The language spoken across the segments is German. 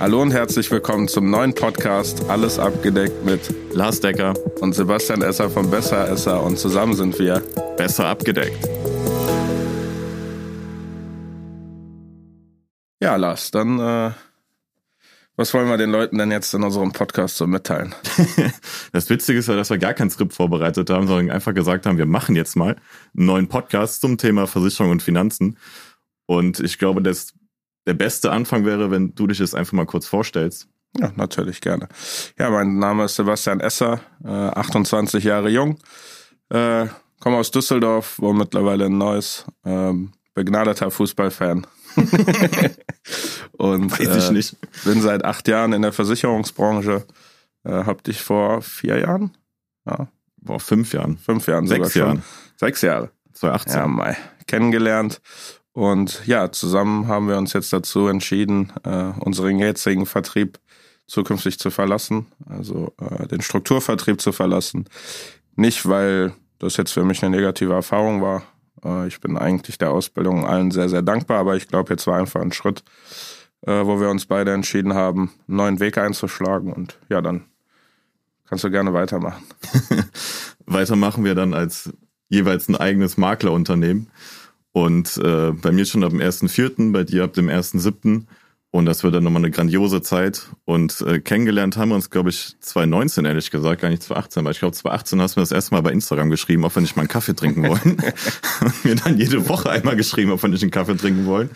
Hallo und herzlich willkommen zum neuen Podcast Alles abgedeckt mit Lars Decker und Sebastian Esser von Besser Esser und zusammen sind wir besser abgedeckt. Ja, Lars, dann äh, was wollen wir den Leuten denn jetzt in unserem Podcast so mitteilen? das Witzige ist ja, dass wir gar kein Skript vorbereitet haben, sondern einfach gesagt haben, wir machen jetzt mal einen neuen Podcast zum Thema Versicherung und Finanzen. Und ich glaube, dass der beste Anfang wäre, wenn du dich jetzt einfach mal kurz vorstellst. Ja, natürlich gerne. Ja, mein Name ist Sebastian Esser, äh, 28 Jahre jung, äh, komme aus Düsseldorf, wohne mittlerweile in Neuss, ähm, begnadeter Fußballfan. und Weiß ich äh, nicht. bin seit acht Jahren in der Versicherungsbranche. Äh, hab dich vor vier Jahren? Ja, Vor fünf Jahren. fünf Jahren Sechs sogar schon. Jahren. Sechs Jahre. 2018. Ja, Mai. Kennengelernt. Und ja, zusammen haben wir uns jetzt dazu entschieden, äh, unseren jetzigen Vertrieb zukünftig zu verlassen, also äh, den Strukturvertrieb zu verlassen. Nicht, weil das jetzt für mich eine negative Erfahrung war. Äh, ich bin eigentlich der Ausbildung allen sehr, sehr dankbar, aber ich glaube, jetzt war einfach ein Schritt, äh, wo wir uns beide entschieden haben, einen neuen Weg einzuschlagen. Und ja, dann kannst du gerne weitermachen. Weiter machen wir dann als jeweils ein eigenes Maklerunternehmen. Und äh, bei mir schon ab dem 1.4., bei dir ab dem 1.7. Und das wird dann nochmal eine grandiose Zeit. Und äh, kennengelernt haben wir uns, glaube ich, 2019, ehrlich gesagt, gar nicht 2018. Weil ich glaube, 2018 hast du mir das erste Mal bei Instagram geschrieben, ob wir nicht mal einen Kaffee trinken wollen. und mir dann jede Woche einmal geschrieben, ob wir nicht einen Kaffee trinken wollen.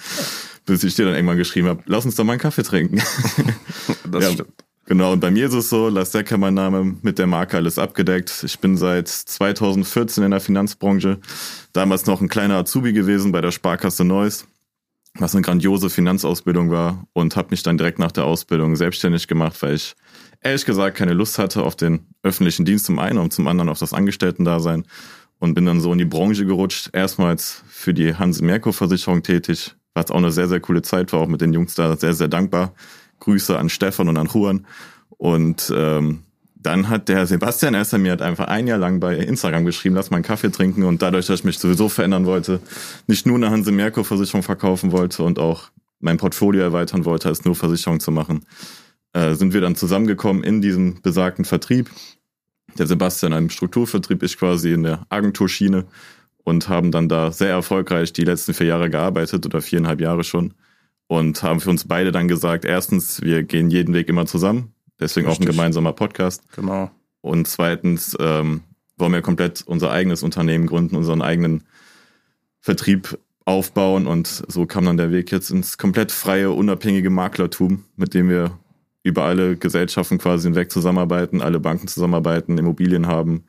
Bis ich dir dann irgendwann geschrieben habe, lass uns doch mal einen Kaffee trinken. Das Ja, stimmt. Genau, und bei mir ist es so, Lars Decker mein Name, mit der Marke alles abgedeckt. Ich bin seit 2014 in der Finanzbranche, damals noch ein kleiner Azubi gewesen bei der Sparkasse Neuss, was eine grandiose Finanzausbildung war und habe mich dann direkt nach der Ausbildung selbstständig gemacht, weil ich ehrlich gesagt keine Lust hatte auf den öffentlichen Dienst zum einen und zum anderen auf das Angestellten-Dasein und bin dann so in die Branche gerutscht, erstmals für die Hanse-Merkur-Versicherung tätig, was auch eine sehr, sehr coole Zeit war, auch mit den Jungs da sehr, sehr dankbar. Grüße an Stefan und an Juan. Und ähm, dann hat der Sebastian Esser mir halt einfach ein Jahr lang bei Instagram geschrieben, lass mal einen Kaffee trinken. Und dadurch, dass ich mich sowieso verändern wollte, nicht nur eine Hanse Merkur Versicherung verkaufen wollte und auch mein Portfolio erweitern wollte, als nur Versicherung zu machen, äh, sind wir dann zusammengekommen in diesem besagten Vertrieb. Der Sebastian im Strukturvertrieb, ich quasi in der Agenturschiene und haben dann da sehr erfolgreich die letzten vier Jahre gearbeitet oder viereinhalb Jahre schon und haben für uns beide dann gesagt, erstens, wir gehen jeden Weg immer zusammen, deswegen auch ein Richtig. gemeinsamer Podcast. Genau. Und zweitens ähm, wollen wir komplett unser eigenes Unternehmen gründen, unseren eigenen Vertrieb aufbauen und so kam dann der Weg jetzt ins komplett freie, unabhängige Maklertum, mit dem wir über alle Gesellschaften quasi hinweg zusammenarbeiten, alle Banken zusammenarbeiten, Immobilien haben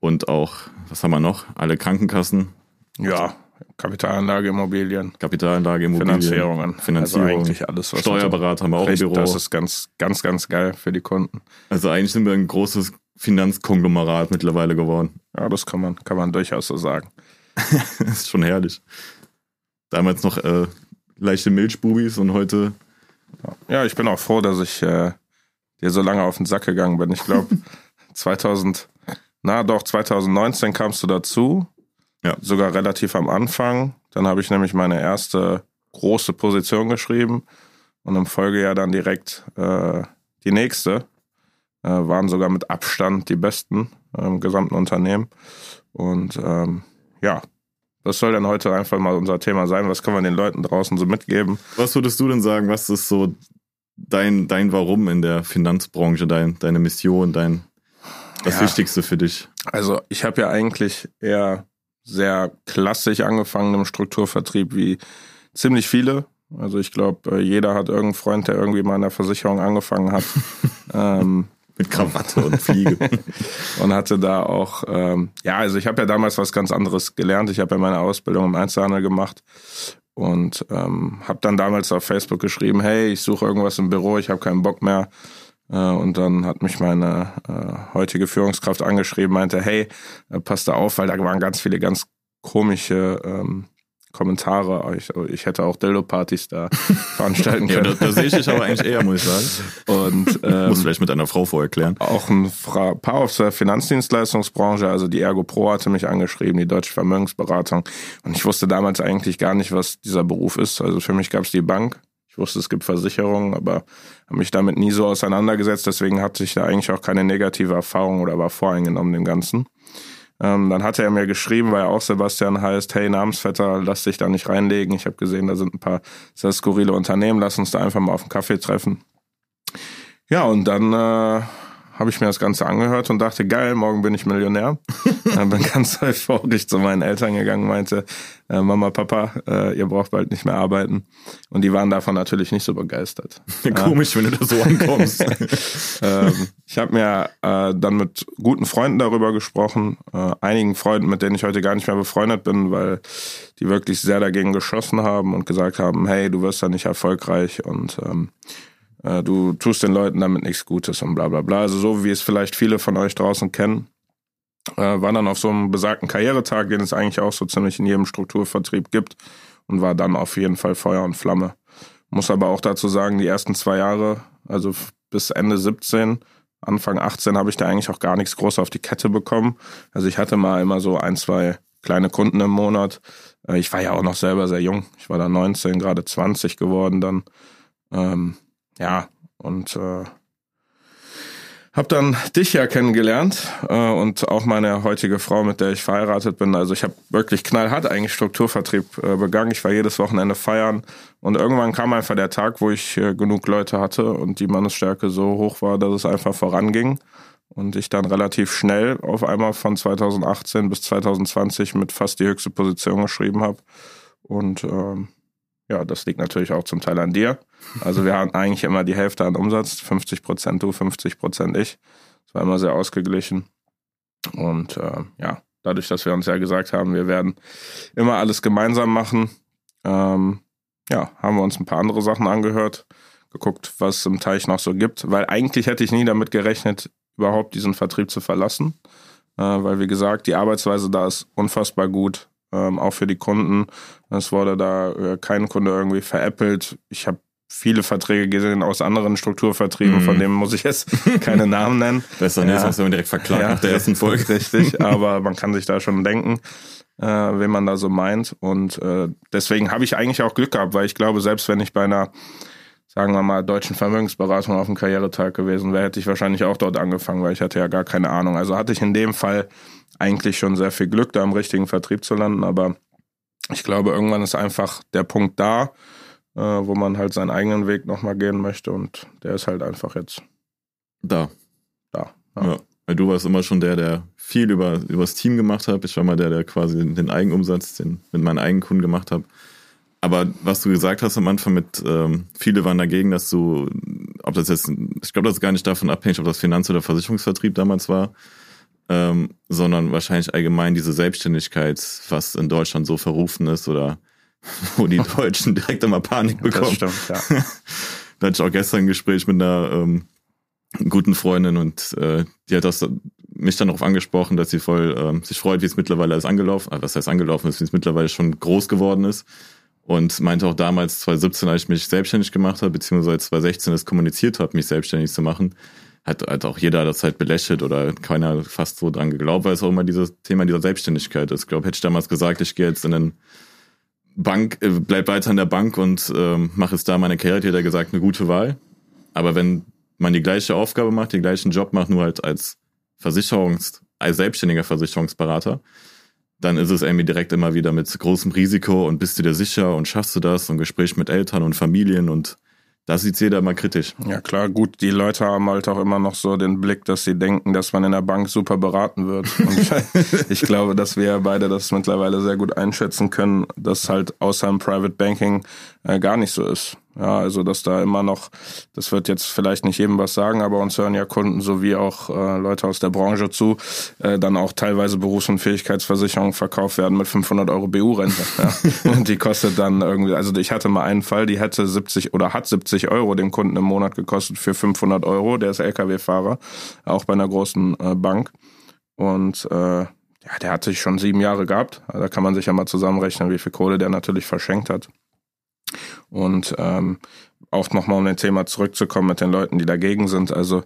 und auch, was haben wir noch, alle Krankenkassen, Ja, Kapitalanlage, Immobilien, Kapitalanlage, Immobilien, Finanzierungen. Finanzierung, Also eigentlich alles, was Steuerberater haben wir auch im Büro. Das ist ganz, ganz, ganz geil für die Kunden. Also eigentlich sind wir ein großes Finanzkonglomerat mittlerweile geworden. Ja, das kann man, kann man durchaus so sagen. das ist schon herrlich. Damals noch äh, leichte Milchbubis und heute Ja, ich bin auch froh, dass ich äh, dir so lange auf den Sack gegangen bin. Ich glaube, 2000, na doch, 2019 kamst du dazu. Ja. Sogar relativ am Anfang. Dann habe ich nämlich meine erste große Position geschrieben und im Folgejahr dann direkt äh, die nächste. Äh, waren sogar mit Abstand die besten im gesamten Unternehmen. Und ähm, ja, das soll dann heute einfach mal unser Thema sein. Was können wir den Leuten draußen so mitgeben? Was würdest du denn sagen, was ist so dein, dein Warum in der Finanzbranche, dein, deine Mission, dein das Ja. Wichtigste für dich? Also ich habe ja eigentlich eher sehr klassisch angefangen im Strukturvertrieb wie ziemlich viele. Also ich glaube, jeder hat irgendeinen Freund, der irgendwie mal in der Versicherung angefangen hat. ähm, Mit Krawatte und Fliege. und hatte da auch, ähm, ja, also ich habe ja damals was ganz anderes gelernt. Ich habe ja meine Ausbildung im Einzelhandel gemacht und ähm, habe dann damals auf Facebook geschrieben, hey, ich suche irgendwas im Büro, ich habe keinen Bock mehr. Äh, und dann hat mich meine äh, heutige Führungskraft angeschrieben, meinte, hey, äh, passt da auf, weil da waren ganz viele ganz komische ähm, Kommentare. Ich, ich hätte auch Dildo-Partys da veranstalten ja, können. da, da sehe ich dich aber eigentlich eher, muss ich sagen. und ähm, Muss vielleicht mit einer Frau vorher klären. auch ein Fra paar aus der Finanzdienstleistungsbranche, also die Ergo Pro hatte mich angeschrieben, die Deutsche Vermögensberatung. Und ich wusste damals eigentlich gar nicht, was dieser Beruf ist. Also für mich gab es die Bank. Ich wusste, es gibt Versicherungen, aber habe mich damit nie so auseinandergesetzt. Deswegen hatte ich da eigentlich auch keine negative Erfahrung oder war voreingenommen dem Ganzen. Ähm, dann hatte er mir geschrieben, weil er auch Sebastian heißt, hey Namensvetter, lass dich da nicht reinlegen. Ich habe gesehen, da sind ein paar sehr skurrile Unternehmen, lass uns da einfach mal auf einen Kaffee treffen. Ja, und dann äh, habe ich mir das Ganze angehört und dachte, geil, morgen bin ich Millionär. dann bin ganz euphorisch zu meinen Eltern gegangen, meinte, äh, Mama, Papa, äh, ihr braucht bald nicht mehr arbeiten. Und die waren davon natürlich nicht so begeistert. Komisch, wenn du da so ankommst. ähm, ich habe mir äh, dann mit guten Freunden darüber gesprochen, äh, einigen Freunden, mit denen ich heute gar nicht mehr befreundet bin, weil die wirklich sehr dagegen geschossen haben und gesagt haben, hey, du wirst da nicht erfolgreich und ähm, äh, du tust den Leuten damit nichts Gutes und bla bla bla. Also so wie es vielleicht viele von euch draußen kennen. Äh, war dann auf so einem besagten Karrieretag, den es eigentlich auch so ziemlich in jedem Strukturvertrieb gibt und war dann auf jeden Fall Feuer und Flamme. Muss aber auch dazu sagen, die ersten zwei Jahre, also bis Ende 17, Anfang 18 habe ich da eigentlich auch gar nichts groß auf die Kette bekommen. Also ich hatte mal immer so ein, zwei kleine Kunden im Monat. Äh, ich war ja auch noch selber sehr jung. Ich war da 19, gerade 20 geworden dann. Ähm, ja, und äh, habe dann dich ja kennengelernt äh, und auch meine heutige Frau, mit der ich verheiratet bin. Also ich habe wirklich knallhart eigentlich Strukturvertrieb äh, begangen. Ich war jedes Wochenende feiern und irgendwann kam einfach der Tag, wo ich äh, genug Leute hatte und die Mannesstärke so hoch war, dass es einfach voranging und ich dann relativ schnell auf einmal von 2018 bis 2020 mit fast die höchste Position geschrieben habe und ähm, ja, das liegt natürlich auch zum Teil an dir. Also wir hatten eigentlich immer die Hälfte an Umsatz, 50 Prozent du, 50 Prozent ich. Das war immer sehr ausgeglichen. Und äh, ja, dadurch, dass wir uns ja gesagt haben, wir werden immer alles gemeinsam machen, ähm, ja, haben wir uns ein paar andere Sachen angehört, geguckt, was es im Teich noch so gibt. Weil eigentlich hätte ich nie damit gerechnet, überhaupt diesen Vertrieb zu verlassen. Äh, weil, wie gesagt, die Arbeitsweise da ist unfassbar gut ähm, auch für die Kunden. Es wurde da äh, kein Kunde irgendwie veräppelt. Ich habe viele Verträge gesehen aus anderen Strukturvertrieben, mhm. von denen muss ich jetzt keine Namen nennen. Besser nicht, ja. sonst werden wir direkt verklagt ja, nach der ersten Folge. Richtig, aber man kann sich da schon denken, äh, wen man da so meint. Und äh, deswegen habe ich eigentlich auch Glück gehabt, weil ich glaube, selbst wenn ich bei einer sagen wir mal, deutschen Vermögensberatung auf dem Karrieretag gewesen wäre, hätte ich wahrscheinlich auch dort angefangen, weil ich hatte ja gar keine Ahnung. Also hatte ich in dem Fall eigentlich schon sehr viel Glück, da im richtigen Vertrieb zu landen, aber ich glaube, irgendwann ist einfach der Punkt da, äh, wo man halt seinen eigenen Weg nochmal gehen möchte und der ist halt einfach jetzt da. Da. Ja. ja. Weil du warst immer schon der, der viel über, über das Team gemacht hat. Ich war mal der, der quasi den Eigenumsatz den, mit meinen eigenen Kunden gemacht hat. Aber was du gesagt hast am Anfang mit, ähm, viele waren dagegen, dass du, ob das jetzt, ich glaube, das ist gar nicht davon abhängig, ob das Finanz- oder Versicherungsvertrieb damals war, ähm, sondern wahrscheinlich allgemein diese Selbstständigkeit, was in Deutschland so verrufen ist oder wo die Deutschen direkt immer Panik bekommen. Das stimmt, ja. da hatte ich auch gestern ein Gespräch mit einer ähm, guten Freundin und äh, die hat das mich dann darauf angesprochen, dass sie voll ähm, sich freut, wie es mittlerweile alles angelaufen, äh, was heißt angelaufen ist, wie es mittlerweile schon groß geworden ist und meinte auch damals 2017, als ich mich selbstständig gemacht habe, beziehungsweise 2016 es kommuniziert habe, mich selbstständig zu machen, hat halt auch jeder das halt belächelt oder keiner fast so dran geglaubt, weil es auch immer dieses Thema dieser Selbstständigkeit ist. Ich glaube, hätte ich damals gesagt, ich gehe jetzt in eine Bank, äh, bleib weiter in der Bank und ähm, mache jetzt da meine Karriere, hätte er gesagt, eine gute Wahl. Aber wenn man die gleiche Aufgabe macht, den gleichen Job macht, nur halt als Versicherungs-, als selbstständiger Versicherungsberater, dann ist es irgendwie direkt immer wieder mit großem Risiko und bist du dir sicher und schaffst du das und Gespräch mit Eltern und Familien und da sieht jeder immer kritisch. Ja klar, gut, die Leute haben halt auch immer noch so den Blick, dass sie denken, dass man in der Bank super beraten wird. Und ich glaube, dass wir beide das mittlerweile sehr gut einschätzen können, dass halt außer im Private Banking äh, gar nicht so ist. Ja, also dass da immer noch, das wird jetzt vielleicht nicht jedem was sagen, aber uns hören ja Kunden sowie auch äh, Leute aus der Branche zu, äh, dann auch teilweise Berufs- und Fähigkeitsversicherungen verkauft werden mit 500 Euro BU-Rente. ja. Und die kostet dann irgendwie, also ich hatte mal einen Fall, die hätte 70 oder hat 70 Euro dem Kunden im Monat gekostet für 500 Euro, der ist LKW-Fahrer, auch bei einer großen äh, Bank. Und äh, ja, der hat sich schon sieben Jahre gehabt. Da kann man sich ja mal zusammenrechnen, wie viel Kohle der natürlich verschenkt hat. Und ähm, auch nochmal um den Thema zurückzukommen mit den Leuten, die dagegen sind. Also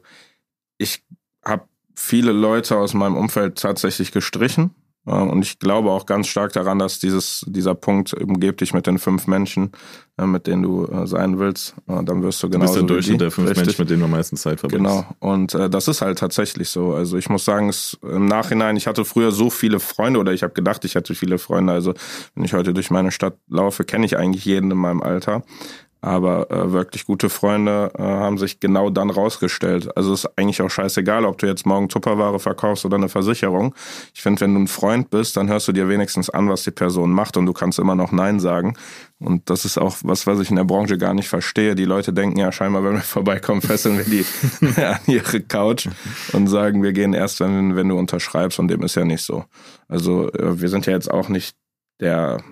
ich habe viele Leute aus meinem Umfeld tatsächlich gestrichen, und ich glaube auch ganz stark daran, dass dieses, dieser Punkt umgebt dich mit den fünf Menschen, äh, mit denen du äh, sein willst. Dann wirst du genau. Du bist der Durchschnitt der fünf Richtig. Menschen, mit denen du am meisten Zeit verbringst. Genau. Und äh, das ist halt tatsächlich so. Also ich muss sagen, es, im Nachhinein, ich hatte früher so viele Freunde oder ich habe gedacht, ich hatte viele Freunde. Also wenn ich heute durch meine Stadt laufe, kenne ich eigentlich jeden in meinem Alter. Aber äh, wirklich gute Freunde äh, haben sich genau dann rausgestellt. Also ist eigentlich auch scheißegal, ob du jetzt morgen Tupperware verkaufst oder eine Versicherung. Ich finde, wenn du ein Freund bist, dann hörst du dir wenigstens an, was die Person macht und du kannst immer noch Nein sagen. Und das ist auch was, was ich in der Branche gar nicht verstehe. Die Leute denken ja scheinbar, wenn wir vorbeikommen, fesseln wir die an ihre Couch und sagen, wir gehen erst, wenn, wenn du unterschreibst. Und dem ist ja nicht so. Also äh, wir sind ja jetzt auch nicht der,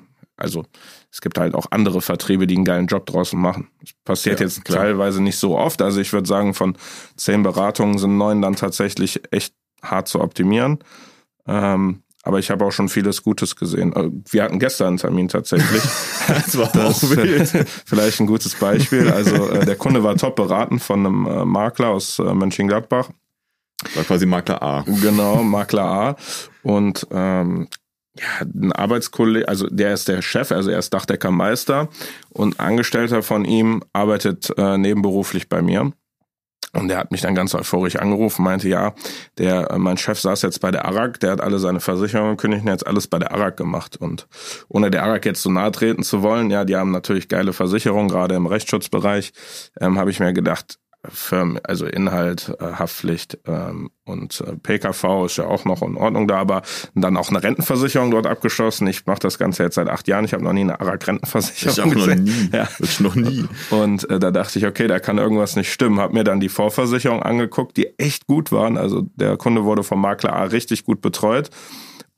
also es gibt halt auch andere Vertriebe, die einen geilen Job draußen machen. Das passiert ja, jetzt klar. teilweise nicht so oft. Also ich würde sagen, von zehn Beratungen sind neun dann tatsächlich echt hart zu optimieren. Ähm, aber ich habe auch schon vieles Gutes gesehen. Äh, wir hatten gestern einen Termin tatsächlich. das war das. Vielleicht ein gutes Beispiel. Also äh, der Kunde war top beraten von einem äh, Makler aus äh, Mönchengladbach. War quasi Makler A. Genau, Makler A. Und ähm, ja, ein Arbeitskollege, also der ist der Chef, also er ist Dachdeckermeister und Angestellter von ihm arbeitet äh, nebenberuflich bei mir. Und der hat mich dann ganz euphorisch angerufen, meinte, ja, der, äh, mein Chef saß jetzt bei der ARAG, der hat alle seine Versicherungen gekündigt und jetzt alles bei der ARAG gemacht. Und ohne der ARAG jetzt so nahe treten zu wollen, ja, die haben natürlich geile Versicherungen, gerade im Rechtsschutzbereich, ähm, habe ich mir gedacht, Firmen, also Inhalt, äh, Haftpflicht ähm, und äh, PKV ist ja auch noch in Ordnung da, aber dann auch eine Rentenversicherung dort abgeschlossen. Ich mache das Ganze jetzt seit acht Jahren. Ich habe noch nie eine ARAG-Rentenversicherung Ich auch noch nie. Ja. Ich noch nie. Und äh, da dachte ich, okay, da kann irgendwas nicht stimmen. Hab mir dann die Vorversicherung angeguckt, die echt gut waren. Also der Kunde wurde vom Makler A richtig gut betreut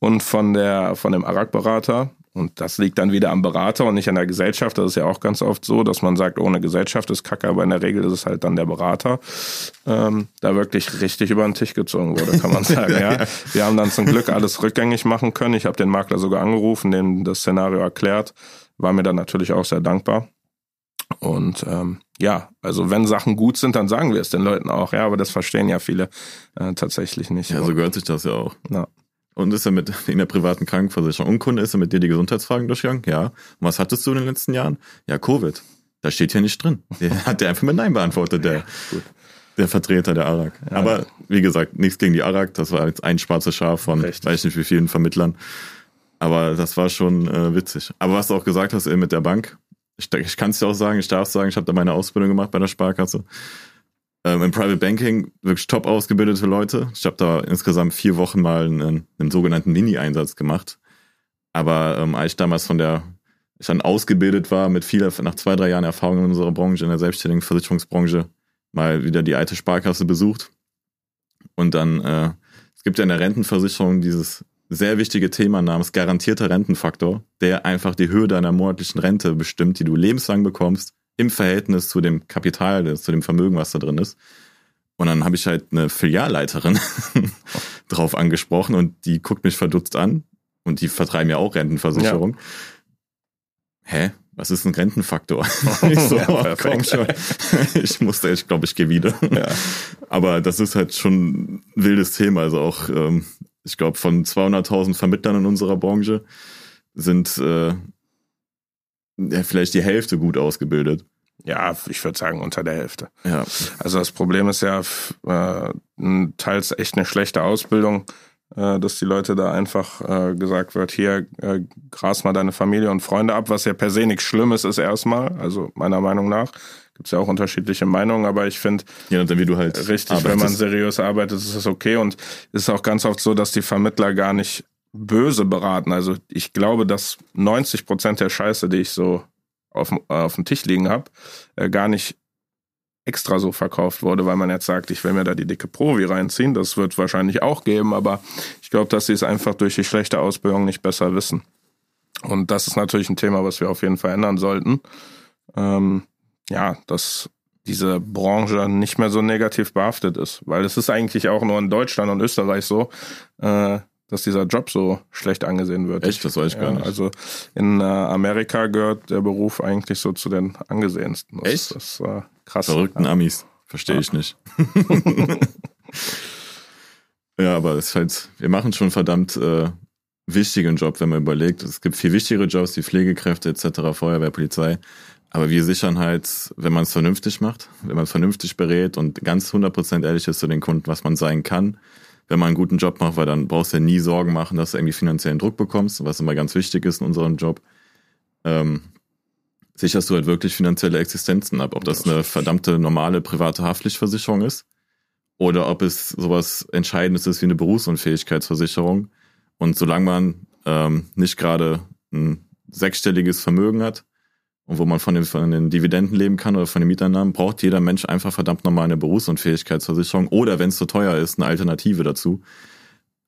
und von der von dem ARAG-Berater und das liegt dann wieder am Berater und nicht an der Gesellschaft. Das ist ja auch ganz oft so, dass man sagt, ohne Gesellschaft ist Kacke, aber in der Regel ist es halt dann der Berater, ähm, da wirklich richtig über den Tisch gezogen wurde, kann man sagen. ja. Wir haben dann zum Glück alles rückgängig machen können. Ich habe den Makler sogar angerufen, dem das Szenario erklärt, war mir dann natürlich auch sehr dankbar. Und ähm, ja, also wenn Sachen gut sind, dann sagen wir es den Leuten auch, ja, aber das verstehen ja viele äh, tatsächlich nicht. Ja, so gehört sich das ja auch. Ja. Und ist er mit in der privaten Krankenversicherung? Und Kunde ist er mit dir die Gesundheitsfragen durchgegangen? Ja. Und was hattest du in den letzten Jahren? Ja, Covid. Da steht ja nicht drin. Der hat der einfach mit Nein beantwortet, der, ja, der Vertreter der ARAG. Ja. Aber wie gesagt, nichts gegen die ARAG. Das war jetzt ein schwarzes Schaf von Richtig. weiß nicht wie vielen Vermittlern. Aber das war schon äh, witzig. Aber was du auch gesagt hast, eben mit der Bank, ich, ich kann es dir auch sagen, ich darf sagen, ich habe da meine Ausbildung gemacht bei der Sparkasse ähm, im Private Banking wirklich top ausgebildete Leute. Ich habe da insgesamt vier Wochen mal einen, einen sogenannten Mini-Einsatz gemacht. Aber ähm, als ich damals von der, ich dann ausgebildet war mit viel, nach zwei, drei Jahren Erfahrung in unserer Branche, in der selbstständigen Versicherungsbranche, mal wieder die alte Sparkasse besucht. Und dann, äh, es gibt ja in der Rentenversicherung dieses sehr wichtige Thema namens garantierter Rentenfaktor, der einfach die Höhe deiner monatlichen Rente bestimmt, die du lebenslang bekommst, im Verhältnis zu dem Kapital, zu dem Vermögen, was da drin ist. Und dann habe ich halt eine Filialleiterin drauf angesprochen und die guckt mich verdutzt an und die vertreiben ja auch Rentenversicherung. Ja. Hä? Was ist ein Rentenfaktor? ich so, ja, oh, komm schon. ich musste, ich glaube, ich gehe wieder. Ja. Aber das ist halt schon ein wildes Thema. Also auch, ähm, ich glaube, von 200.000 Vermittlern in unserer Branche sind äh, vielleicht die Hälfte gut ausgebildet. Ja, ich würde sagen unter der Hälfte. Ja. Also das Problem ist ja äh, teils echt eine schlechte Ausbildung, äh, dass die Leute da einfach äh, gesagt wird, hier äh, gras mal deine Familie und Freunde ab, was ja per se nichts Schlimmes ist erstmal, also meiner Meinung nach. Gibt es ja auch unterschiedliche Meinungen, aber ich finde, ja, wie du halt richtig, arbeitest. wenn man seriös arbeitet, ist es okay. Und es ist auch ganz oft so, dass die Vermittler gar nicht böse beraten. Also ich glaube, dass 90 Prozent der Scheiße, die ich so auf, äh, auf dem Tisch liegen habe, äh, gar nicht extra so verkauft wurde, weil man jetzt sagt, ich will mir da die dicke Provi reinziehen. Das wird wahrscheinlich auch geben, aber ich glaube, dass sie es einfach durch die schlechte Ausbildung nicht besser wissen. Und das ist natürlich ein Thema, was wir auf jeden Fall ändern sollten. Ähm, ja, dass diese Branche nicht mehr so negativ behaftet ist, weil es ist eigentlich auch nur in Deutschland und Österreich so, äh, dass dieser Job so schlecht angesehen wird. Echt? Das weiß ich ja, gar nicht. Also in äh, Amerika gehört der Beruf eigentlich so zu den angesehensten. Das, Echt? Das ist äh, krass. Verrückten ja. Amis. Verstehe ich nicht. ja, aber es ist halt, wir machen schon verdammt äh, wichtigen Job, wenn man überlegt. Es gibt viel wichtigere Jobs wie Pflegekräfte etc., Feuerwehr, Polizei. Aber wir sichern halt, wenn man es vernünftig macht, wenn man es vernünftig berät und ganz 100% ehrlich ist zu den Kunden, was man sein kann. Wenn man einen guten Job macht, weil dann brauchst du ja nie Sorgen machen, dass du irgendwie finanziellen Druck bekommst, was immer ganz wichtig ist in unserem Job. Ähm, sicherst du halt wirklich finanzielle Existenzen ab. Ob das eine verdammte normale private Haftpflichtversicherung ist oder ob es sowas Entscheidendes ist wie eine Berufsunfähigkeitsversicherung. Und solange man ähm, nicht gerade ein sechsstelliges Vermögen hat und wo man von den, von den Dividenden leben kann oder von den Mieteinnahmen, braucht jeder Mensch einfach verdammt nochmal eine Berufsunfähigkeitsversicherung oder wenn es zu teuer ist, eine Alternative dazu.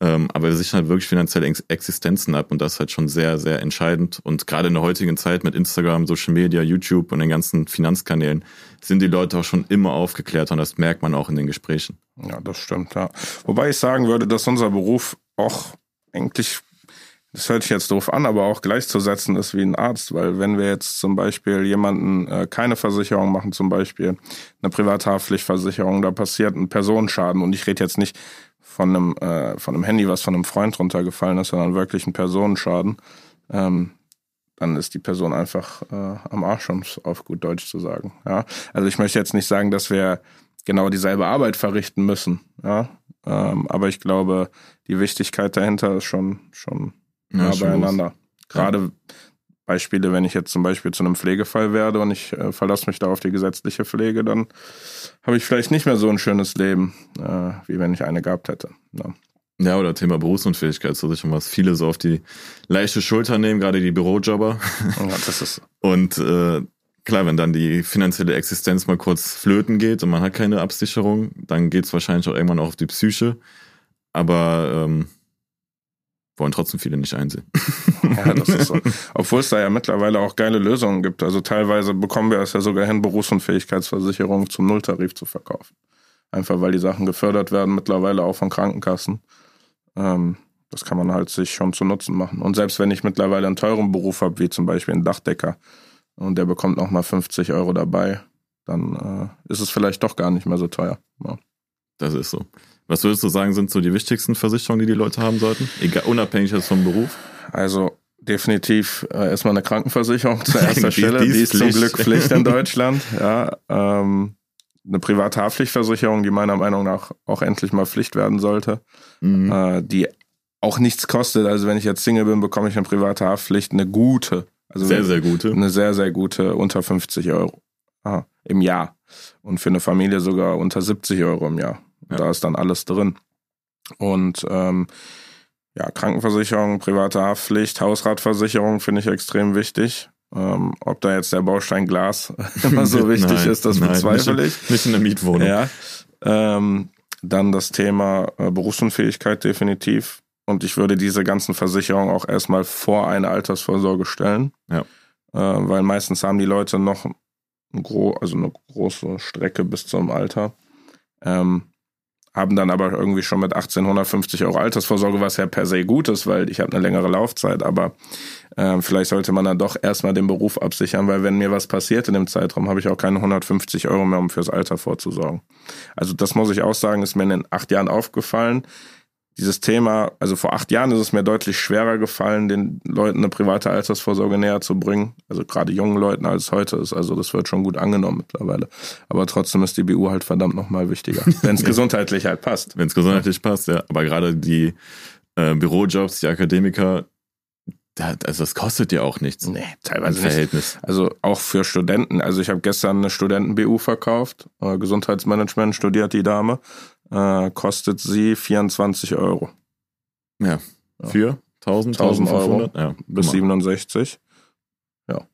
Ähm, aber wir sichern halt wirklich finanzielle Existenzen ab und das ist halt schon sehr, sehr entscheidend. Und gerade in der heutigen Zeit mit Instagram, Social Media, YouTube und den ganzen Finanzkanälen sind die Leute auch schon immer aufgeklärt und das merkt man auch in den Gesprächen. Ja, das stimmt, ja. Wobei ich sagen würde, dass unser Beruf auch eigentlich das hört sich jetzt doof an, aber auch gleichzusetzen ist wie ein Arzt, weil wenn wir jetzt zum Beispiel jemanden äh, keine Versicherung machen, zum Beispiel eine Privathaftpflichtversicherung, da passiert ein Personenschaden und ich rede jetzt nicht von einem, äh, von einem Handy, was von einem Freund runtergefallen ist, sondern wirklich ein Personenschaden, ähm, dann ist die Person einfach äh, am Arsch, um es auf gut Deutsch zu sagen. Ja? Also ich möchte jetzt nicht sagen, dass wir genau dieselbe Arbeit verrichten müssen, ja. Ähm, aber ich glaube, die Wichtigkeit dahinter ist schon, schon ja, beieinander. Gerade. Beispiele, wenn ich jetzt zum Beispiel zu einem Pflegefall werde und ich äh, verlasse mich da auf die gesetzliche Pflege, dann habe ich vielleicht nicht mehr so ein schönes Leben, äh, wie wenn ich eine gehabt hätte. Ja. Ja, oder Thema Berufsunfähigkeitsversicherung, was viele so auf die leichte Schulter nehmen, gerade die Bürojobber. Ja, das ist Und äh, klar, wenn dann die finanzielle Existenz mal kurz flöten geht und man hat keine Absicherung, dann geht es wahrscheinlich auch irgendwann auch auf die Psyche. Aber ähm, wollen trotzdem viele nicht einsehen. Ja, das ist so. Obwohl es da ja mittlerweile auch geile Lösungen gibt. Also teilweise bekommen wir es ja sogar hin, Berufsunfähigkeitsversicherungen zum Nulltarif zu verkaufen. Einfach weil die Sachen gefördert werden, mittlerweile auch von Krankenkassen. Ähm, das kann man halt sich schon zu Nutzen machen. Und selbst wenn ich mittlerweile einen teuren Beruf habe, wie zum Beispiel einen Dachdecker, und der bekommt nochmal 50 Euro dabei, dann äh, ist es vielleicht doch gar nicht mehr so teuer. Ja. Das ist so. Was würdest du sagen, sind so die wichtigsten Versicherungen, die die Leute haben sollten? Egal, unabhängig jetzt vom Beruf? Also definitiv äh, erstmal eine Krankenversicherung zur erster Stelle. Die, die ist zum Glück Pflicht in Deutschland. Ja, ähm, eine private Haftpflichtversicherung, die meiner Meinung nach auch endlich mal Pflicht werden sollte, mhm. äh, die auch nichts kostet. Also wenn ich jetzt Single bin, bekomme ich eine private Haftpflicht, eine gute. Also sehr, sehr gute. Eine sehr, sehr gute, unter 50 Euro ah, im Jahr. Und für eine Familie sogar unter 70 Euro im Jahr. Ja. Da ist dann alles drin. Und ähm, ja, Krankenversicherung, private Haftpflicht, Hausratversicherung finde ich extrem wichtig. Ähm, ob da jetzt der Baustein Glas immer so wichtig nein, ist, das bezweifle ich. Nicht in der Mietwohnung. Ja. Ähm, dann das Thema äh, Berufsunfähigkeit definitiv. Und ich würde diese ganzen Versicherungen auch erstmal vor eine Altersvorsorge stellen. Ja. Äh, weil meistens haben die Leute noch ein gro also eine große Strecke bis zum Alter. Ähm, haben dann aber irgendwie schon mit 1850 Euro Altersvorsorge, was ja per se gut ist, weil ich habe eine längere Laufzeit, aber äh, vielleicht sollte man dann doch erstmal den Beruf absichern, weil wenn mir was passiert in dem Zeitraum, habe ich auch keine 150 Euro mehr, um fürs Alter vorzusorgen. Also das muss ich auch sagen, ist mir in den acht Jahren aufgefallen dieses Thema, also vor acht Jahren ist es mir deutlich schwerer gefallen, den Leuten eine private Altersvorsorge näher zu bringen. Also gerade jungen Leuten als heute ist. Also das wird schon gut angenommen mittlerweile. Aber trotzdem ist die BU halt verdammt nochmal wichtiger. Wenn es gesundheitlich halt passt. Wenn es gesundheitlich passt, ja. Aber gerade die äh, Bürojobs, die Akademiker, also das kostet ja auch nichts. Nee, teilweise Verhältnis. Nicht. Also auch für Studenten. Also ich habe gestern eine Studenten-BU verkauft. Äh, Gesundheitsmanagement studiert die Dame äh, kostet sie 24 Euro. Ja. ja. Für 1000, 1000 Euro ja, bis 67. Ja.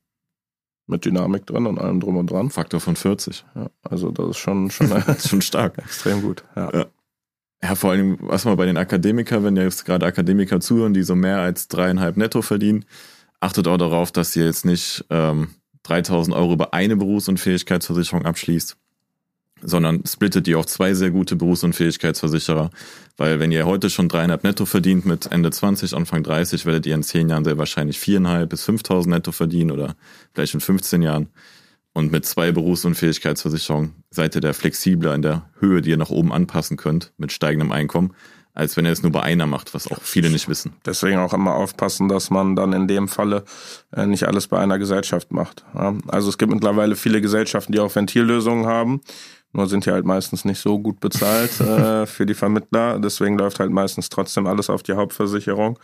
Mit Dynamik drin und allem drum und dran. Faktor von 40. Ja, also das ist schon, schon, schon stark. Extrem gut. Ja. ja. Ja, vor allem, was mal bei den Akademikern, wenn jetzt gerade Akademiker zuhören, die so mehr als dreieinhalb netto verdienen, achtet auch darauf, dass ihr jetzt nicht ähm, 3000 Euro über eine Berufsunfähigkeitsversicherung abschließt, sondern splittet die auf zwei sehr gute Berufsunfähigkeitsversicherer. Weil wenn ihr heute schon dreieinhalb netto verdient mit Ende 20, Anfang 30, werdet ihr in zehn Jahren sehr wahrscheinlich viereinhalb bis 5.000 netto verdienen oder vielleicht in 15 Jahren. Und mit zwei Berufsunfähigkeitsversicherungen seid ihr da flexibler in der Höhe, die ihr nach oben anpassen könnt mit steigendem Einkommen, als wenn er es nur bei einer macht, was auch viele nicht wissen. Deswegen auch immer aufpassen, dass man dann in dem Falle äh, nicht alles bei einer Gesellschaft macht. Also es gibt mittlerweile viele Gesellschaften, die auch Ventillösungen haben. Nur sind die halt meistens nicht so gut bezahlt äh, für die Vermittler. Deswegen läuft halt meistens trotzdem alles auf die Hauptversicherung.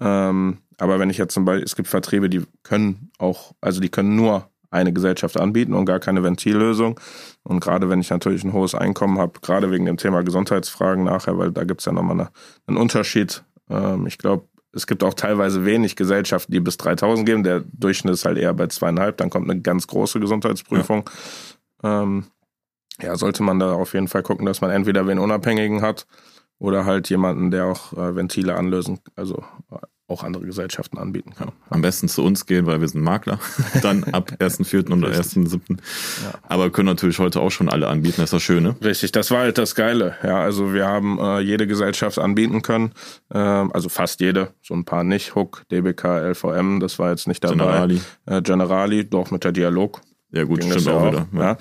Ähm, aber wenn ich jetzt zum Beispiel, es gibt Vertriebe, die können auch, also die können nur eine Gesellschaft anbieten und gar keine Ventillösung. Und gerade wenn ich natürlich ein hohes Einkommen habe, gerade wegen dem Thema Gesundheitsfragen nachher, weil da gibt es ja nochmal eine, einen Unterschied. Ähm, ich glaube, es gibt auch teilweise wenig Gesellschaften, die bis 3000 geben. Der Durchschnitt ist halt eher bei zweieinhalb. Dann kommt eine ganz große Gesundheitsprüfung. Ja. Ähm, ja, sollte man da auf jeden Fall gucken, dass man entweder wen Unabhängigen hat oder halt jemanden, der auch äh, Ventile anlösen, also auch andere Gesellschaften anbieten kann. Am besten zu uns gehen, weil wir sind Makler. Dann ab 1.4. oder 1.7. Ja. Aber können natürlich heute auch schon alle anbieten, das ist das Schöne. Richtig, das war halt das Geile. Ja, also wir haben äh, jede Gesellschaft anbieten können. Äh, also fast jede, so ein paar nicht. Hook, DBK, LVM, das war jetzt nicht dabei. Generali. Äh, Generali, doch mit der Dialog. Ja gut, stimmt auch, auch wieder. Ja. ja.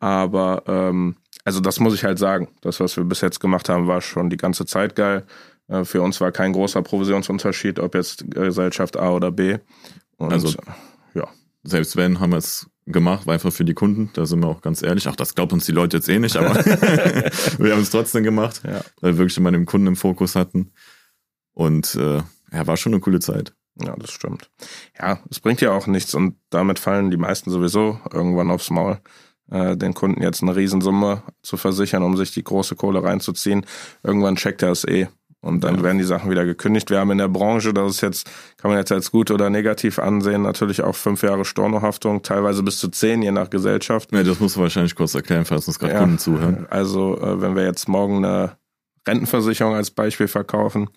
Aber ähm, also das muss ich halt sagen. Das, was wir bis jetzt gemacht haben, war schon die ganze Zeit geil. Äh, für uns war kein großer Provisionsunterschied, ob jetzt Gesellschaft A oder B. Und, also, ja. Selbst wenn, haben wir es gemacht, war einfach für die Kunden, da sind wir auch ganz ehrlich. Ach, das glaubt uns die Leute jetzt eh nicht, aber wir haben es trotzdem gemacht, ja. weil wir wirklich immer den Kunden im Fokus hatten. Und äh, ja, war schon eine coole Zeit. Ja, das stimmt. Ja, es bringt ja auch nichts und damit fallen die meisten sowieso irgendwann aufs Maul äh, den Kunden jetzt eine Riesensumme zu versichern, um sich die große Kohle reinzuziehen. Irgendwann checkt er es eh. Und dann ja. werden die Sachen wieder gekündigt. Wir haben in der Branche, das ist jetzt, kann man jetzt als gut oder negativ ansehen, natürlich auch fünf Jahre Stornohaftung, teilweise bis zu zehn, je nach Gesellschaft. Ja, das musst du wahrscheinlich kurz erklären, falls uns gerade ja, Kunden zuhören. Also, äh, wenn wir jetzt morgen eine Rentenversicherung als Beispiel verkaufen,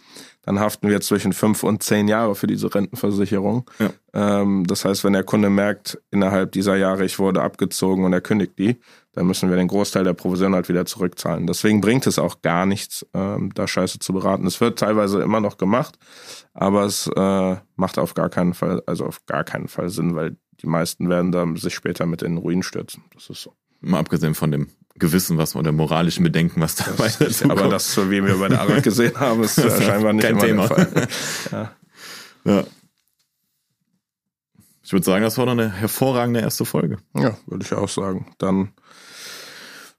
dann haften wir zwischen fünf und zehn Jahre für diese Rentenversicherung. Ja. Ähm, das heißt, wenn der Kunde merkt, innerhalb dieser Jahre, ich wurde abgezogen und er kündigt die, dann müssen wir den Großteil der Provision halt wieder zurückzahlen. Deswegen bringt es auch gar nichts, ähm, da Scheiße zu beraten. Es wird teilweise immer noch gemacht, aber es äh, macht auf gar keinen Fall, also auf gar keinen Fall Sinn, weil die meisten werden da sich später mit in den Ruin stürzen. Das ist so. Mal abgesehen von dem Gewissen, was oder moralischen Bedenken, was dabei ist. Aber das, so wie wir bei der Arbeit gesehen haben, ist scheinbar nicht kein Thema. Ja. ja. Ich würde sagen, das war doch eine hervorragende erste Folge. Ja, würde ich auch sagen. Dann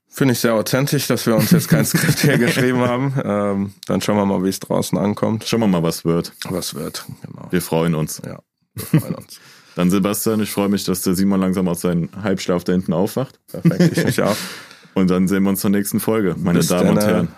finde ich sehr authentisch, dass wir uns jetzt kein Skript hier geschrieben haben. Ähm, dann schauen wir mal, wie es draußen ankommt. Schauen wir mal, was wird. Was wird, genau. Wir freuen uns. Ja, wir freuen uns. dann Sebastian, ich freue mich, dass der Simon langsam aus seinem Halbschlaf da hinten aufwacht. Perfekt, ich mich auch. Und dann sehen wir uns zur nächsten Folge, meine Bis Damen und Herren.